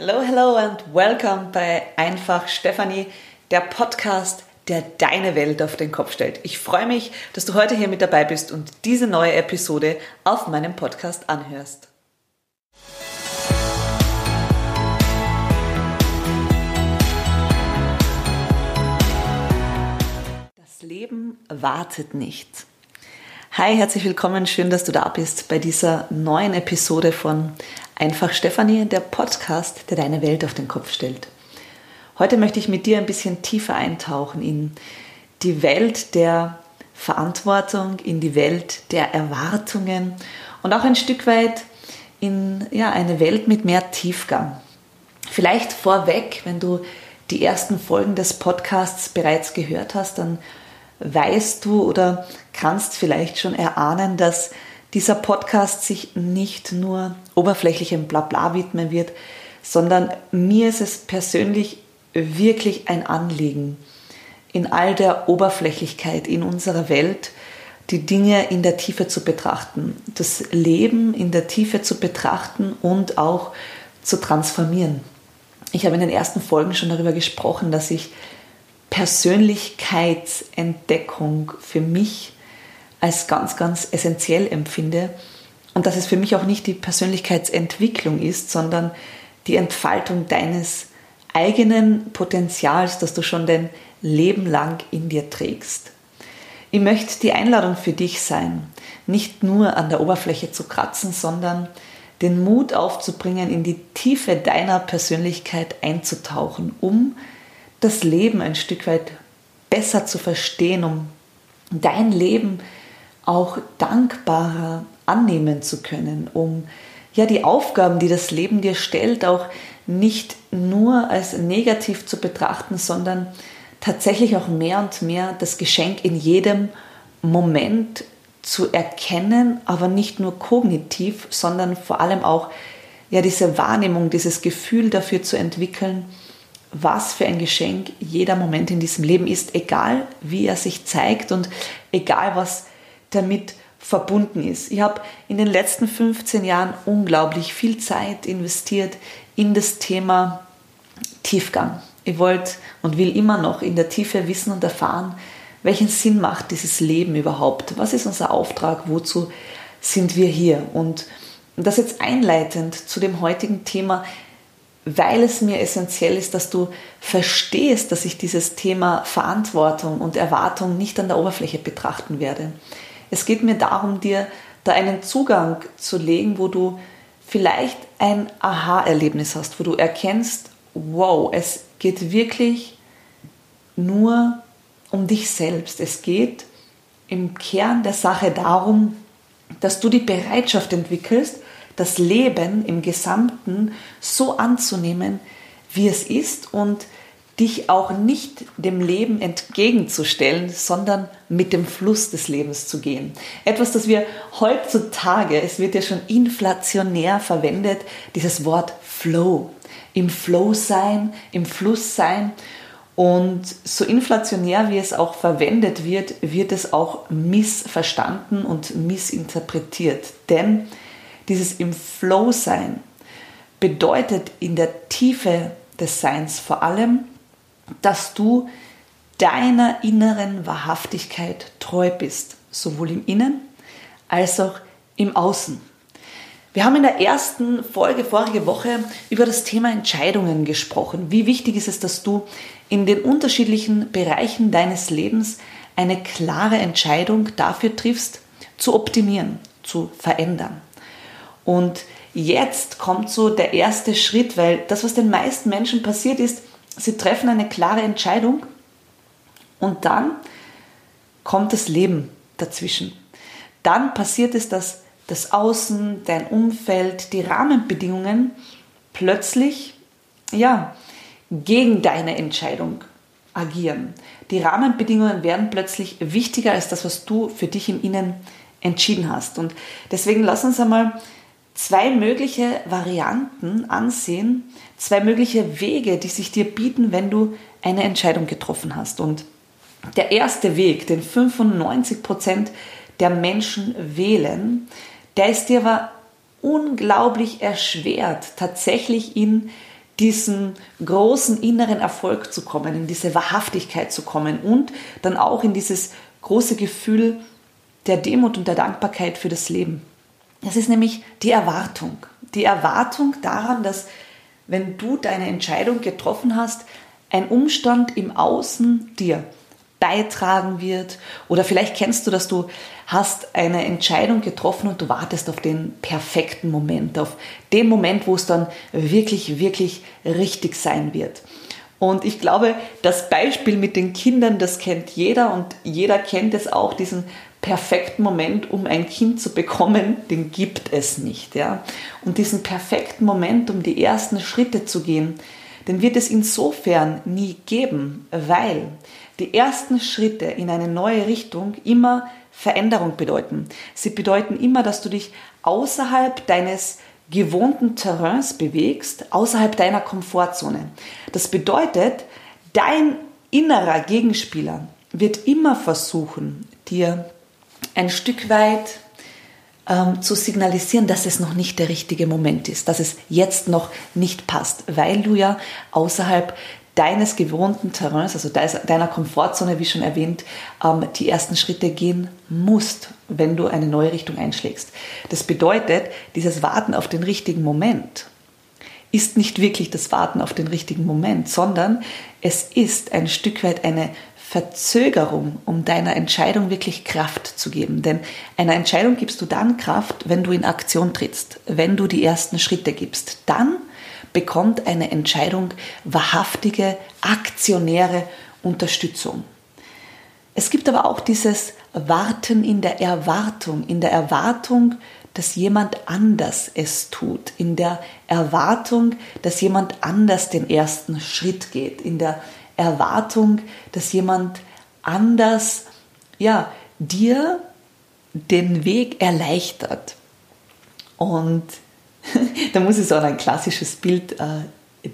Hello, hello and welcome bei Einfach Stefanie, der Podcast, der deine Welt auf den Kopf stellt. Ich freue mich, dass du heute hier mit dabei bist und diese neue Episode auf meinem Podcast anhörst. Das Leben wartet nicht. Hi, herzlich willkommen, schön, dass du da bist bei dieser neuen Episode von Einfach Stefanie, der Podcast, der deine Welt auf den Kopf stellt. Heute möchte ich mit dir ein bisschen tiefer eintauchen in die Welt der Verantwortung, in die Welt der Erwartungen und auch ein Stück weit in ja, eine Welt mit mehr Tiefgang. Vielleicht vorweg, wenn du die ersten Folgen des Podcasts bereits gehört hast, dann weißt du oder kannst vielleicht schon erahnen, dass dieser Podcast sich nicht nur oberflächlichem Blabla widmen wird, sondern mir ist es persönlich wirklich ein Anliegen, in all der Oberflächlichkeit in unserer Welt die Dinge in der Tiefe zu betrachten, das Leben in der Tiefe zu betrachten und auch zu transformieren. Ich habe in den ersten Folgen schon darüber gesprochen, dass ich Persönlichkeitsentdeckung für mich als ganz, ganz essentiell empfinde und dass es für mich auch nicht die Persönlichkeitsentwicklung ist, sondern die Entfaltung deines eigenen Potenzials, das du schon dein Leben lang in dir trägst. Ich möchte die Einladung für dich sein, nicht nur an der Oberfläche zu kratzen, sondern den Mut aufzubringen, in die Tiefe deiner Persönlichkeit einzutauchen, um das Leben ein Stück weit besser zu verstehen, um dein Leben auch dankbarer annehmen zu können, um ja die Aufgaben, die das Leben dir stellt, auch nicht nur als negativ zu betrachten, sondern tatsächlich auch mehr und mehr das Geschenk in jedem Moment zu erkennen, aber nicht nur kognitiv, sondern vor allem auch ja diese Wahrnehmung, dieses Gefühl dafür zu entwickeln, was für ein Geschenk jeder Moment in diesem Leben ist, egal wie er sich zeigt und egal was damit verbunden ist. Ich habe in den letzten 15 Jahren unglaublich viel Zeit investiert in das Thema Tiefgang. Ich wollte und will immer noch in der Tiefe wissen und erfahren, welchen Sinn macht dieses Leben überhaupt? Was ist unser Auftrag? Wozu sind wir hier? Und das jetzt einleitend zu dem heutigen Thema, weil es mir essentiell ist, dass du verstehst, dass ich dieses Thema Verantwortung und Erwartung nicht an der Oberfläche betrachten werde. Es geht mir darum, dir da einen Zugang zu legen, wo du vielleicht ein Aha-Erlebnis hast, wo du erkennst, wow, es geht wirklich nur um dich selbst. Es geht im Kern der Sache darum, dass du die Bereitschaft entwickelst, das Leben im Gesamten so anzunehmen, wie es ist und dich auch nicht dem Leben entgegenzustellen, sondern mit dem Fluss des Lebens zu gehen. Etwas, das wir heutzutage, es wird ja schon inflationär verwendet, dieses Wort Flow. Im Flow sein, im Fluss sein. Und so inflationär wie es auch verwendet wird, wird es auch missverstanden und missinterpretiert. Denn dieses im Flow sein bedeutet in der Tiefe des Seins vor allem, dass du deiner inneren Wahrhaftigkeit treu bist, sowohl im Innen als auch im Außen. Wir haben in der ersten Folge vorige Woche über das Thema Entscheidungen gesprochen. Wie wichtig ist es, dass du in den unterschiedlichen Bereichen deines Lebens eine klare Entscheidung dafür triffst, zu optimieren, zu verändern. Und jetzt kommt so der erste Schritt, weil das, was den meisten Menschen passiert ist, Sie treffen eine klare Entscheidung und dann kommt das Leben dazwischen. Dann passiert es, dass das Außen, dein Umfeld, die Rahmenbedingungen plötzlich ja, gegen deine Entscheidung agieren. Die Rahmenbedingungen werden plötzlich wichtiger als das, was du für dich im Innen entschieden hast. Und deswegen lass uns einmal zwei mögliche Varianten ansehen, zwei mögliche Wege, die sich dir bieten, wenn du eine Entscheidung getroffen hast. Und der erste Weg, den 95 Prozent der Menschen wählen, der ist dir aber unglaublich erschwert, tatsächlich in diesen großen inneren Erfolg zu kommen, in diese Wahrhaftigkeit zu kommen und dann auch in dieses große Gefühl der Demut und der Dankbarkeit für das Leben. Das ist nämlich die Erwartung. Die Erwartung daran, dass wenn du deine Entscheidung getroffen hast, ein Umstand im Außen dir beitragen wird. Oder vielleicht kennst du, dass du hast eine Entscheidung getroffen und du wartest auf den perfekten Moment, auf den Moment, wo es dann wirklich, wirklich richtig sein wird. Und ich glaube, das Beispiel mit den Kindern, das kennt jeder und jeder kennt es auch, diesen perfekten Moment, um ein Kind zu bekommen, den gibt es nicht. Ja? Und diesen perfekten Moment, um die ersten Schritte zu gehen, den wird es insofern nie geben, weil die ersten Schritte in eine neue Richtung immer Veränderung bedeuten. Sie bedeuten immer, dass du dich außerhalb deines gewohnten Terrains bewegst, außerhalb deiner Komfortzone. Das bedeutet, dein innerer Gegenspieler wird immer versuchen, dir ein Stück weit ähm, zu signalisieren, dass es noch nicht der richtige Moment ist, dass es jetzt noch nicht passt, weil du ja außerhalb deines gewohnten Terrains, also deiner Komfortzone, wie schon erwähnt, ähm, die ersten Schritte gehen musst, wenn du eine neue Richtung einschlägst. Das bedeutet, dieses Warten auf den richtigen Moment ist nicht wirklich das Warten auf den richtigen Moment, sondern es ist ein Stück weit eine Verzögerung, um deiner Entscheidung wirklich Kraft zu geben. Denn einer Entscheidung gibst du dann Kraft, wenn du in Aktion trittst, wenn du die ersten Schritte gibst. Dann bekommt eine Entscheidung wahrhaftige, aktionäre Unterstützung. Es gibt aber auch dieses Warten in der Erwartung, in der Erwartung, dass jemand anders es tut, in der Erwartung, dass jemand anders den ersten Schritt geht, in der Erwartung, dass jemand anders ja, dir den Weg erleichtert. Und da muss ich so an ein klassisches Bild äh,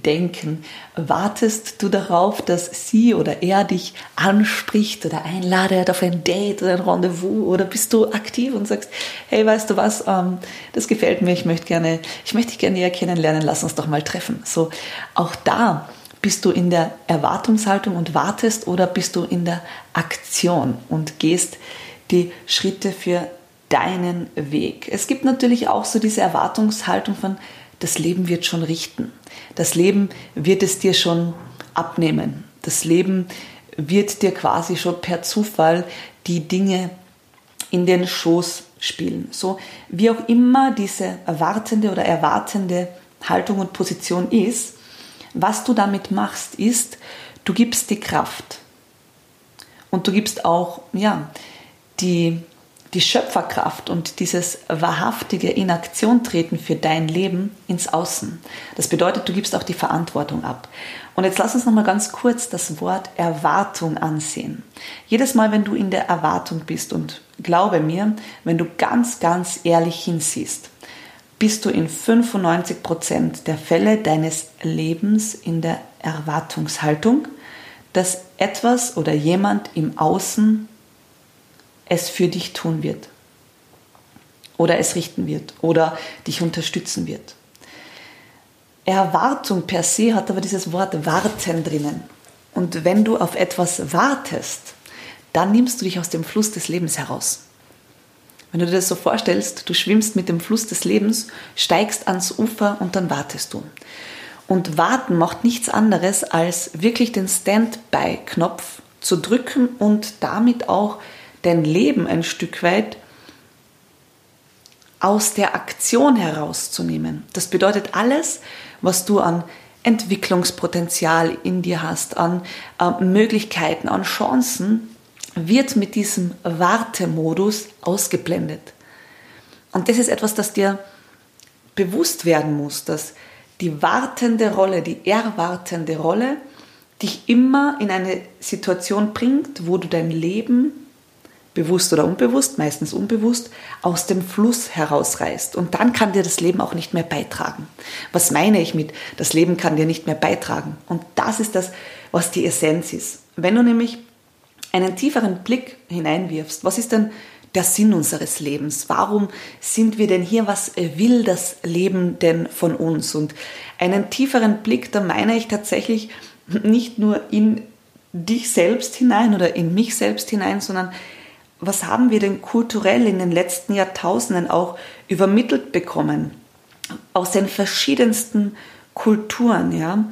denken. Wartest du darauf, dass sie oder er dich anspricht oder einladet auf ein Date oder ein Rendezvous oder bist du aktiv und sagst, hey, weißt du was, ähm, das gefällt mir, ich möchte gerne, ich möchte dich gerne näher kennenlernen, lass uns doch mal treffen. So, auch da bist du in der Erwartungshaltung und wartest oder bist du in der Aktion und gehst die Schritte für deinen Weg. Es gibt natürlich auch so diese Erwartungshaltung von, das Leben wird schon richten. Das Leben wird es dir schon abnehmen. Das Leben wird dir quasi schon per Zufall die Dinge in den Schoß spielen. So wie auch immer diese erwartende oder erwartende Haltung und Position ist, was du damit machst, ist, du gibst die Kraft und du gibst auch ja, die die Schöpferkraft und dieses wahrhaftige in Aktion treten für dein Leben ins Außen. Das bedeutet, du gibst auch die Verantwortung ab. Und jetzt lass uns noch mal ganz kurz das Wort Erwartung ansehen. Jedes Mal, wenn du in der Erwartung bist und glaube mir, wenn du ganz, ganz ehrlich hinsiehst, bist du in 95 Prozent der Fälle deines Lebens in der Erwartungshaltung, dass etwas oder jemand im Außen es für dich tun wird oder es richten wird oder dich unterstützen wird. Erwartung per se hat aber dieses Wort warten drinnen. Und wenn du auf etwas wartest, dann nimmst du dich aus dem Fluss des Lebens heraus. Wenn du dir das so vorstellst, du schwimmst mit dem Fluss des Lebens, steigst ans Ufer und dann wartest du. Und warten macht nichts anderes, als wirklich den Standby-Knopf zu drücken und damit auch dein Leben ein Stück weit aus der Aktion herauszunehmen. Das bedeutet alles, was du an Entwicklungspotenzial in dir hast, an äh, Möglichkeiten, an Chancen, wird mit diesem Wartemodus ausgeblendet. Und das ist etwas, das dir bewusst werden muss, dass die wartende Rolle, die erwartende Rolle dich immer in eine Situation bringt, wo du dein Leben bewusst oder unbewusst, meistens unbewusst, aus dem Fluss herausreißt. Und dann kann dir das Leben auch nicht mehr beitragen. Was meine ich mit, das Leben kann dir nicht mehr beitragen? Und das ist das, was die Essenz ist. Wenn du nämlich einen tieferen Blick hineinwirfst, was ist denn der Sinn unseres Lebens? Warum sind wir denn hier? Was will das Leben denn von uns? Und einen tieferen Blick, da meine ich tatsächlich nicht nur in dich selbst hinein oder in mich selbst hinein, sondern was haben wir denn kulturell in den letzten Jahrtausenden auch übermittelt bekommen? Aus den verschiedensten Kulturen, ja.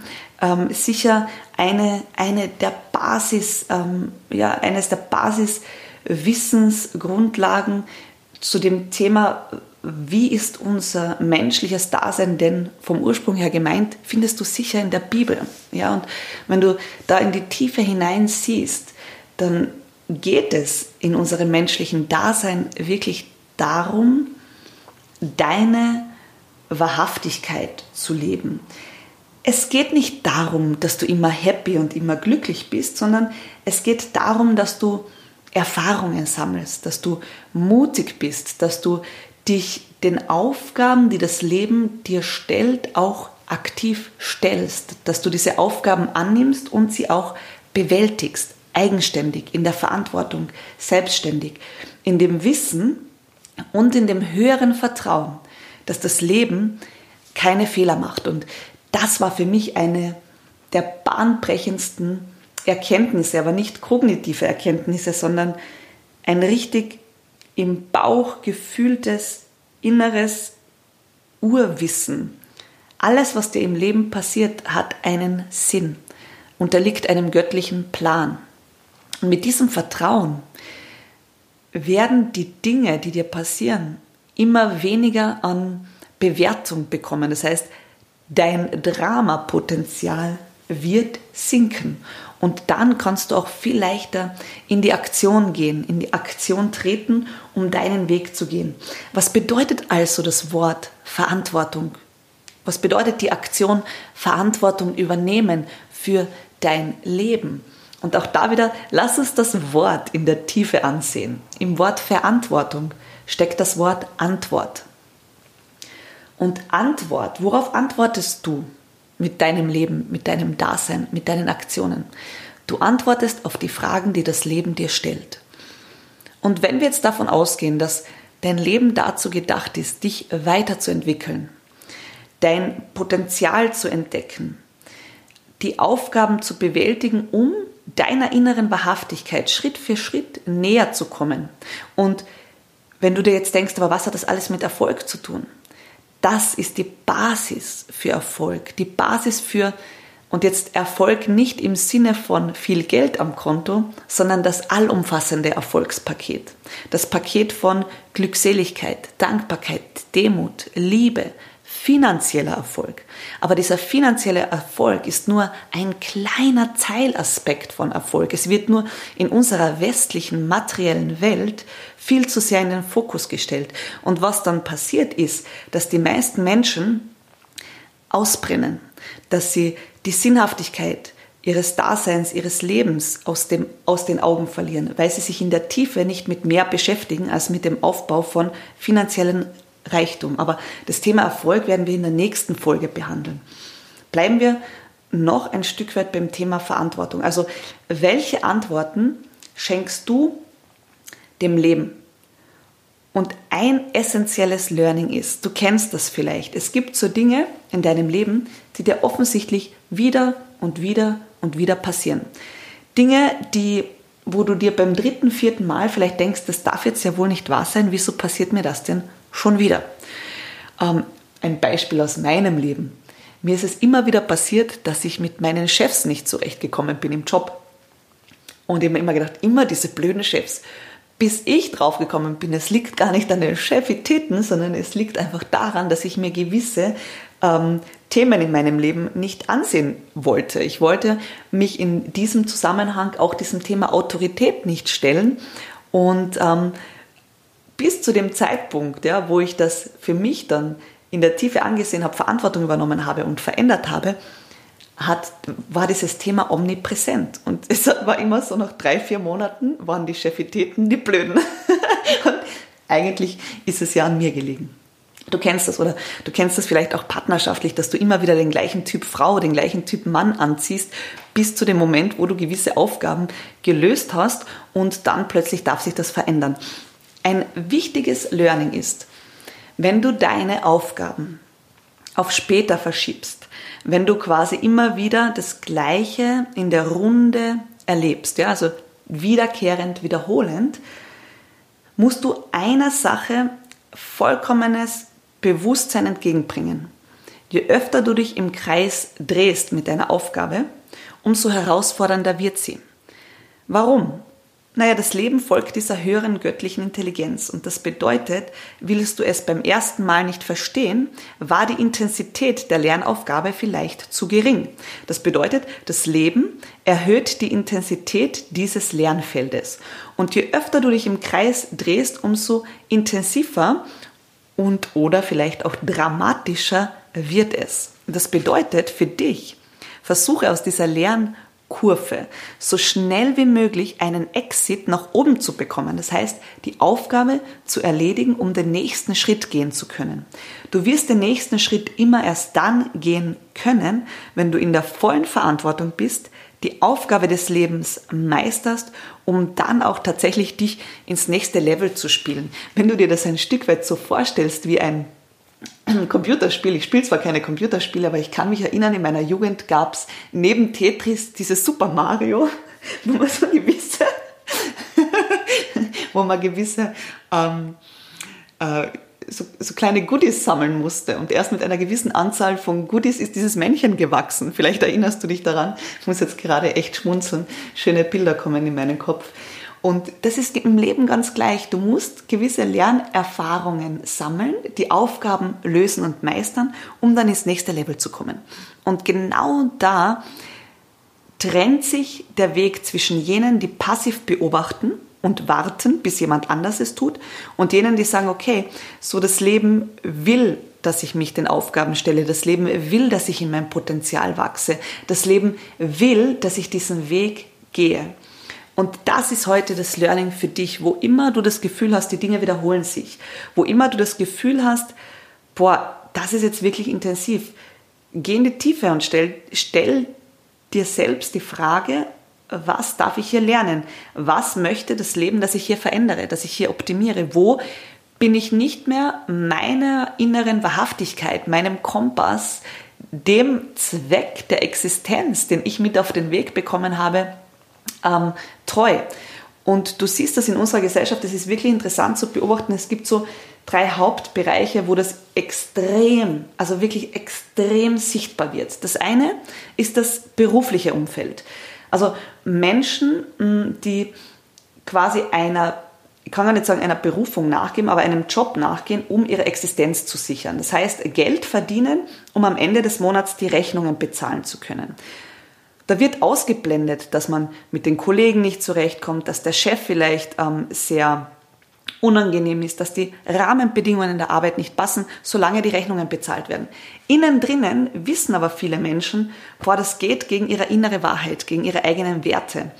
Ähm, sicher eine, eine der Basis, ähm, ja, eines der Basiswissensgrundlagen zu dem Thema, wie ist unser menschliches Dasein denn vom Ursprung her gemeint, findest du sicher in der Bibel. Ja, und wenn du da in die Tiefe hinein siehst, dann geht es in unserem menschlichen Dasein wirklich darum, deine Wahrhaftigkeit zu leben. Es geht nicht darum, dass du immer happy und immer glücklich bist, sondern es geht darum, dass du Erfahrungen sammelst, dass du mutig bist, dass du dich den Aufgaben, die das Leben dir stellt, auch aktiv stellst, dass du diese Aufgaben annimmst und sie auch bewältigst, eigenständig, in der Verantwortung, selbstständig, in dem Wissen und in dem höheren Vertrauen, dass das Leben keine Fehler macht. Und das war für mich eine der bahnbrechendsten Erkenntnisse, aber nicht kognitive Erkenntnisse, sondern ein richtig im Bauch gefühltes inneres Urwissen. Alles, was dir im Leben passiert, hat einen Sinn, unterliegt einem göttlichen Plan. Und mit diesem Vertrauen werden die Dinge, die dir passieren, immer weniger an Bewertung bekommen. Das heißt, dein Dramapotenzial wird sinken. Und dann kannst du auch viel leichter in die Aktion gehen, in die Aktion treten, um deinen Weg zu gehen. Was bedeutet also das Wort Verantwortung? Was bedeutet die Aktion Verantwortung übernehmen für dein Leben? Und auch da wieder, lass uns das Wort in der Tiefe ansehen. Im Wort Verantwortung steckt das Wort Antwort. Und Antwort, worauf antwortest du? mit deinem Leben, mit deinem Dasein, mit deinen Aktionen. Du antwortest auf die Fragen, die das Leben dir stellt. Und wenn wir jetzt davon ausgehen, dass dein Leben dazu gedacht ist, dich weiterzuentwickeln, dein Potenzial zu entdecken, die Aufgaben zu bewältigen, um deiner inneren Wahrhaftigkeit Schritt für Schritt näher zu kommen. Und wenn du dir jetzt denkst, aber was hat das alles mit Erfolg zu tun? Das ist die Basis für Erfolg, die Basis für, und jetzt Erfolg nicht im Sinne von viel Geld am Konto, sondern das allumfassende Erfolgspaket. Das Paket von Glückseligkeit, Dankbarkeit, Demut, Liebe, finanzieller Erfolg. Aber dieser finanzielle Erfolg ist nur ein kleiner Teilaspekt von Erfolg. Es wird nur in unserer westlichen materiellen Welt viel zu sehr in den Fokus gestellt. Und was dann passiert ist, dass die meisten Menschen ausbrennen, dass sie die Sinnhaftigkeit ihres Daseins, ihres Lebens aus, dem, aus den Augen verlieren, weil sie sich in der Tiefe nicht mit mehr beschäftigen als mit dem Aufbau von finanziellen Reichtum. Aber das Thema Erfolg werden wir in der nächsten Folge behandeln. Bleiben wir noch ein Stück weit beim Thema Verantwortung. Also welche Antworten schenkst du dem Leben? Und ein essentielles Learning ist, du kennst das vielleicht, es gibt so Dinge in deinem Leben, die dir offensichtlich wieder und wieder und wieder passieren. Dinge, die, wo du dir beim dritten, vierten Mal vielleicht denkst, das darf jetzt ja wohl nicht wahr sein, wieso passiert mir das denn schon wieder. Ähm, ein Beispiel aus meinem Leben. Mir ist es immer wieder passiert, dass ich mit meinen Chefs nicht zurechtgekommen bin im Job. Und ich habe mir immer gedacht, immer diese blöden Chefs. Bis ich draufgekommen bin, es liegt gar nicht an den Chefitäten, sondern es liegt einfach daran, dass ich mir gewisse ähm, Themen in meinem Leben nicht ansehen wollte. Ich wollte mich in diesem Zusammenhang auch diesem Thema Autorität nicht stellen und ähm, bis zu dem Zeitpunkt, ja, wo ich das für mich dann in der Tiefe angesehen habe, Verantwortung übernommen habe und verändert habe, hat, war dieses Thema omnipräsent. Und es war immer so, nach drei, vier Monaten waren die Chefitäten die Blöden. und eigentlich ist es ja an mir gelegen. Du kennst das oder du kennst das vielleicht auch partnerschaftlich, dass du immer wieder den gleichen Typ Frau, den gleichen Typ Mann anziehst, bis zu dem Moment, wo du gewisse Aufgaben gelöst hast und dann plötzlich darf sich das verändern Ein wichtiges Learning ist, wenn du deine Aufgaben auf später verschiebst, wenn du quasi immer wieder das Gleiche in der Runde erlebst, ja, also wiederkehrend, wiederholend, musst du einer Sache vollkommenes Bewusstsein entgegenbringen. Je öfter du dich im Kreis drehst mit deiner Aufgabe, umso herausfordernder wird sie. Warum? Naja, das Leben folgt dieser höheren göttlichen Intelligenz und das bedeutet, willst du es beim ersten Mal nicht verstehen, war die Intensität der Lernaufgabe vielleicht zu gering. Das bedeutet, das Leben erhöht die Intensität dieses Lernfeldes und je öfter du dich im Kreis drehst, umso intensiver und oder vielleicht auch dramatischer wird es. Das bedeutet für dich, versuche aus dieser Lern Kurve so schnell wie möglich einen Exit nach oben zu bekommen. Das heißt, die Aufgabe zu erledigen, um den nächsten Schritt gehen zu können. Du wirst den nächsten Schritt immer erst dann gehen können, wenn du in der vollen Verantwortung bist, die Aufgabe des Lebens meisterst, um dann auch tatsächlich dich ins nächste Level zu spielen. Wenn du dir das ein Stück weit so vorstellst wie ein Computerspiel. Ich spiele zwar keine Computerspiele, aber ich kann mich erinnern, in meiner Jugend gab es neben Tetris dieses Super Mario, wo man so gewisse, wo man gewisse ähm, äh, so, so, kleine Goodies sammeln musste. Und erst mit einer gewissen Anzahl von Goodies ist dieses Männchen gewachsen. Vielleicht erinnerst du dich daran. Ich muss jetzt gerade echt schmunzeln. Schöne Bilder kommen in meinen Kopf. Und das ist im Leben ganz gleich. Du musst gewisse Lernerfahrungen sammeln, die Aufgaben lösen und meistern, um dann ins nächste Level zu kommen. Und genau da trennt sich der Weg zwischen jenen, die passiv beobachten und warten, bis jemand anders es tut, und jenen, die sagen, okay, so das Leben will, dass ich mich den Aufgaben stelle, das Leben will, dass ich in mein Potenzial wachse, das Leben will, dass ich diesen Weg gehe. Und das ist heute das Learning für dich, wo immer du das Gefühl hast, die Dinge wiederholen sich, wo immer du das Gefühl hast, boah, das ist jetzt wirklich intensiv. Geh in die Tiefe und stell, stell dir selbst die Frage, was darf ich hier lernen? Was möchte das Leben, das ich hier verändere, das ich hier optimiere? Wo bin ich nicht mehr meiner inneren Wahrhaftigkeit, meinem Kompass, dem Zweck der Existenz, den ich mit auf den Weg bekommen habe, ähm, treu. Und du siehst das in unserer Gesellschaft, das ist wirklich interessant zu beobachten. Es gibt so drei Hauptbereiche, wo das extrem, also wirklich extrem sichtbar wird. Das eine ist das berufliche Umfeld. Also Menschen, die quasi einer, ich kann gar nicht sagen einer Berufung nachgeben, aber einem Job nachgehen, um ihre Existenz zu sichern. Das heißt, Geld verdienen, um am Ende des Monats die Rechnungen bezahlen zu können. Da wird ausgeblendet, dass man mit den Kollegen nicht zurechtkommt, dass der Chef vielleicht ähm, sehr unangenehm ist, dass die Rahmenbedingungen in der Arbeit nicht passen, solange die Rechnungen bezahlt werden. Innen drinnen wissen aber viele Menschen, boah, das geht gegen ihre innere Wahrheit, gegen ihre eigenen Werte.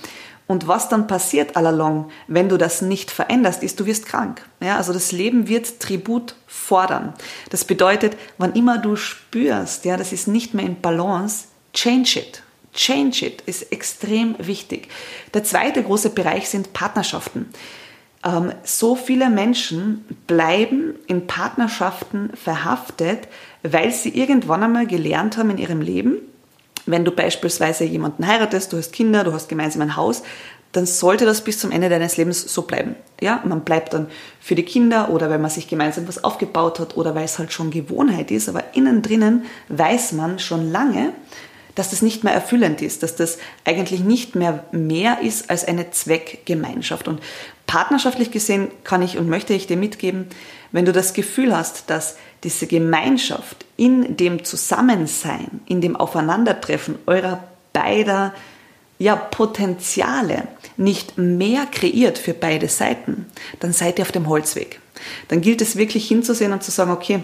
Und was dann passiert allalong, wenn du das nicht veränderst, ist, du wirst krank. Ja, also das Leben wird Tribut fordern. Das bedeutet, wann immer du spürst, ja, das ist nicht mehr in Balance, change it. Change it ist extrem wichtig. Der zweite große Bereich sind Partnerschaften. Ähm, so viele Menschen bleiben in Partnerschaften verhaftet, weil sie irgendwann einmal gelernt haben in ihrem Leben, wenn du beispielsweise jemanden heiratest, du hast Kinder, du hast gemeinsam ein Haus, dann sollte das bis zum Ende deines Lebens so bleiben. Ja, man bleibt dann für die Kinder oder weil man sich gemeinsam was aufgebaut hat oder weil es halt schon Gewohnheit ist, aber innen drinnen weiß man schon lange, dass das nicht mehr erfüllend ist, dass das eigentlich nicht mehr mehr ist als eine Zweckgemeinschaft. Und partnerschaftlich gesehen kann ich und möchte ich dir mitgeben, wenn du das Gefühl hast, dass diese Gemeinschaft in dem Zusammensein, in dem Aufeinandertreffen eurer beider ja, Potenziale nicht mehr kreiert für beide Seiten, dann seid ihr auf dem Holzweg. Dann gilt es wirklich hinzusehen und zu sagen, okay,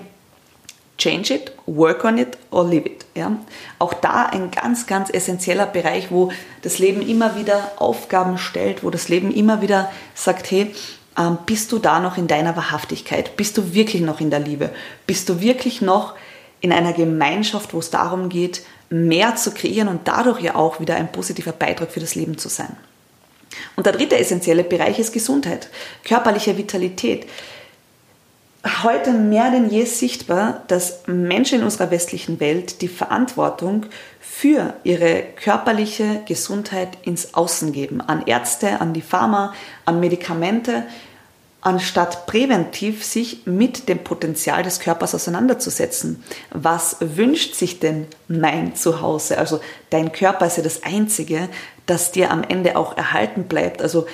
change it, work on it or leave it. Ja? Auch da ein ganz, ganz essentieller Bereich, wo das Leben immer wieder Aufgaben stellt, wo das Leben immer wieder sagt, hey, ähm, bist du da noch in deiner Wahrhaftigkeit? Bist du wirklich noch in der Liebe? Bist du wirklich noch in einer Gemeinschaft, wo es darum geht, mehr zu kreieren und dadurch ja auch wieder ein positiver Beitrag für das Leben zu sein? Und der dritte essentielle Bereich ist Gesundheit, körperliche Vitalität. Heute mehr denn je sichtbar, dass Menschen in unserer westlichen Welt die Verantwortung für ihre körperliche Gesundheit ins Außen geben, an Ärzte, an die Pharma, an Medikamente, anstatt präventiv sich mit dem Potenzial des Körpers auseinanderzusetzen. Was wünscht sich denn mein Zuhause? Also dein Körper ist ja das Einzige, das dir am Ende auch erhalten bleibt. Also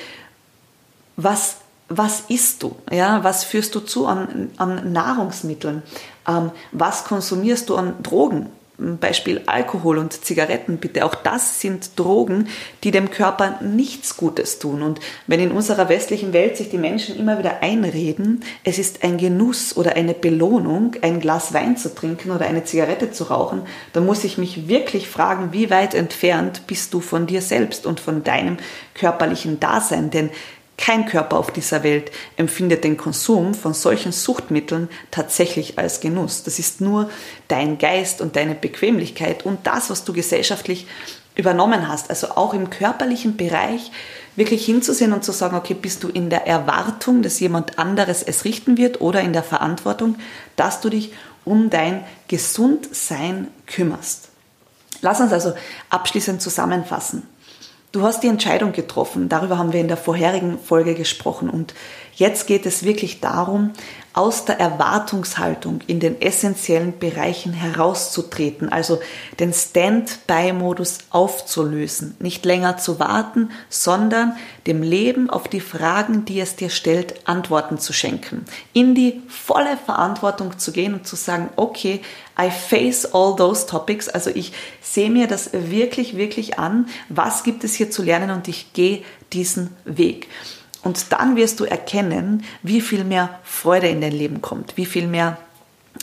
was, was isst du? Ja, was führst du zu an, an Nahrungsmitteln? Ähm, was konsumierst du an Drogen? Beispiel Alkohol und Zigaretten, bitte, auch das sind Drogen, die dem Körper nichts Gutes tun. Und wenn in unserer westlichen Welt sich die Menschen immer wieder einreden, es ist ein Genuss oder eine Belohnung, ein Glas Wein zu trinken oder eine Zigarette zu rauchen, dann muss ich mich wirklich fragen, wie weit entfernt bist du von dir selbst und von deinem körperlichen Dasein? Denn kein Körper auf dieser Welt empfindet den Konsum von solchen Suchtmitteln tatsächlich als Genuss. Das ist nur dein Geist und deine Bequemlichkeit und das, was du gesellschaftlich übernommen hast. Also auch im körperlichen Bereich wirklich hinzusehen und zu sagen, okay, bist du in der Erwartung, dass jemand anderes es richten wird oder in der Verantwortung, dass du dich um dein Gesundsein kümmerst. Lass uns also abschließend zusammenfassen. Du hast die Entscheidung getroffen, darüber haben wir in der vorherigen Folge gesprochen. Und jetzt geht es wirklich darum, aus der Erwartungshaltung in den essentiellen Bereichen herauszutreten, also den Stand-by-Modus aufzulösen, nicht länger zu warten, sondern dem Leben auf die Fragen, die es dir stellt, Antworten zu schenken, in die volle Verantwortung zu gehen und zu sagen, okay, I face all those topics, also ich sehe mir das wirklich, wirklich an, was gibt es hier zu lernen und ich gehe diesen Weg. Und dann wirst du erkennen, wie viel mehr Freude in dein Leben kommt, wie viel mehr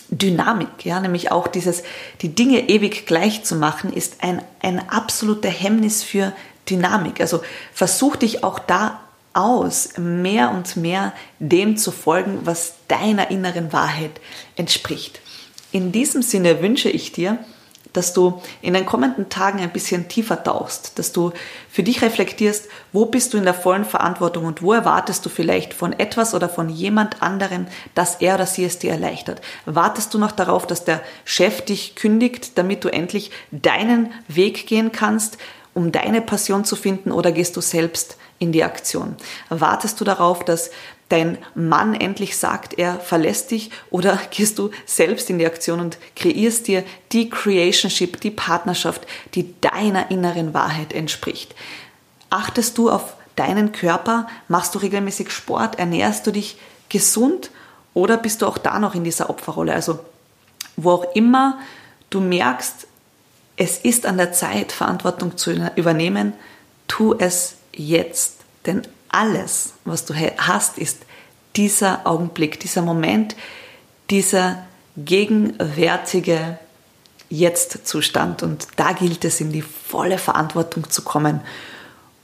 Dynamik, ja, nämlich auch dieses, die Dinge ewig gleich zu machen, ist ein, ein absoluter Hemmnis für Dynamik. Also versuch dich auch da aus, mehr und mehr dem zu folgen, was deiner inneren Wahrheit entspricht. In diesem Sinne wünsche ich dir, dass du in den kommenden Tagen ein bisschen tiefer tauchst, dass du für dich reflektierst, wo bist du in der vollen Verantwortung und wo erwartest du vielleicht von etwas oder von jemand anderem, dass er oder sie es dir erleichtert. Wartest du noch darauf, dass der Chef dich kündigt, damit du endlich deinen Weg gehen kannst, um deine Passion zu finden oder gehst du selbst in die Aktion? Wartest du darauf, dass dein Mann endlich sagt, er verlässt dich oder gehst du selbst in die Aktion und kreierst dir die Creationship, die Partnerschaft, die deiner inneren Wahrheit entspricht. Achtest du auf deinen Körper? Machst du regelmäßig Sport? Ernährst du dich gesund? Oder bist du auch da noch in dieser Opferrolle? Also, wo auch immer du merkst, es ist an der Zeit, Verantwortung zu übernehmen, tu es jetzt. Denn alles, was du hast, ist dieser Augenblick, dieser Moment, dieser gegenwärtige Jetzt-Zustand. Und da gilt es, in die volle Verantwortung zu kommen.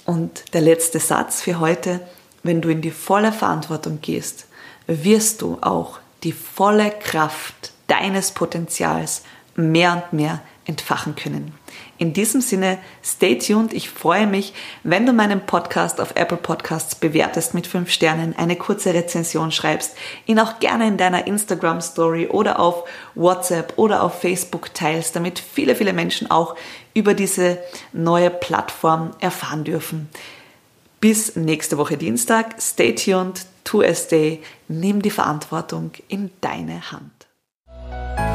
Und der letzte Satz für heute, wenn du in die volle Verantwortung gehst, wirst du auch die volle Kraft deines Potenzials mehr und mehr entfachen können. In diesem Sinne, stay tuned. Ich freue mich, wenn du meinen Podcast auf Apple Podcasts bewertest mit fünf Sternen, eine kurze Rezension schreibst, ihn auch gerne in deiner Instagram Story oder auf WhatsApp oder auf Facebook teilst, damit viele, viele Menschen auch über diese neue Plattform erfahren dürfen. Bis nächste Woche Dienstag. Stay tuned. Tu es day. Nimm die Verantwortung in deine Hand.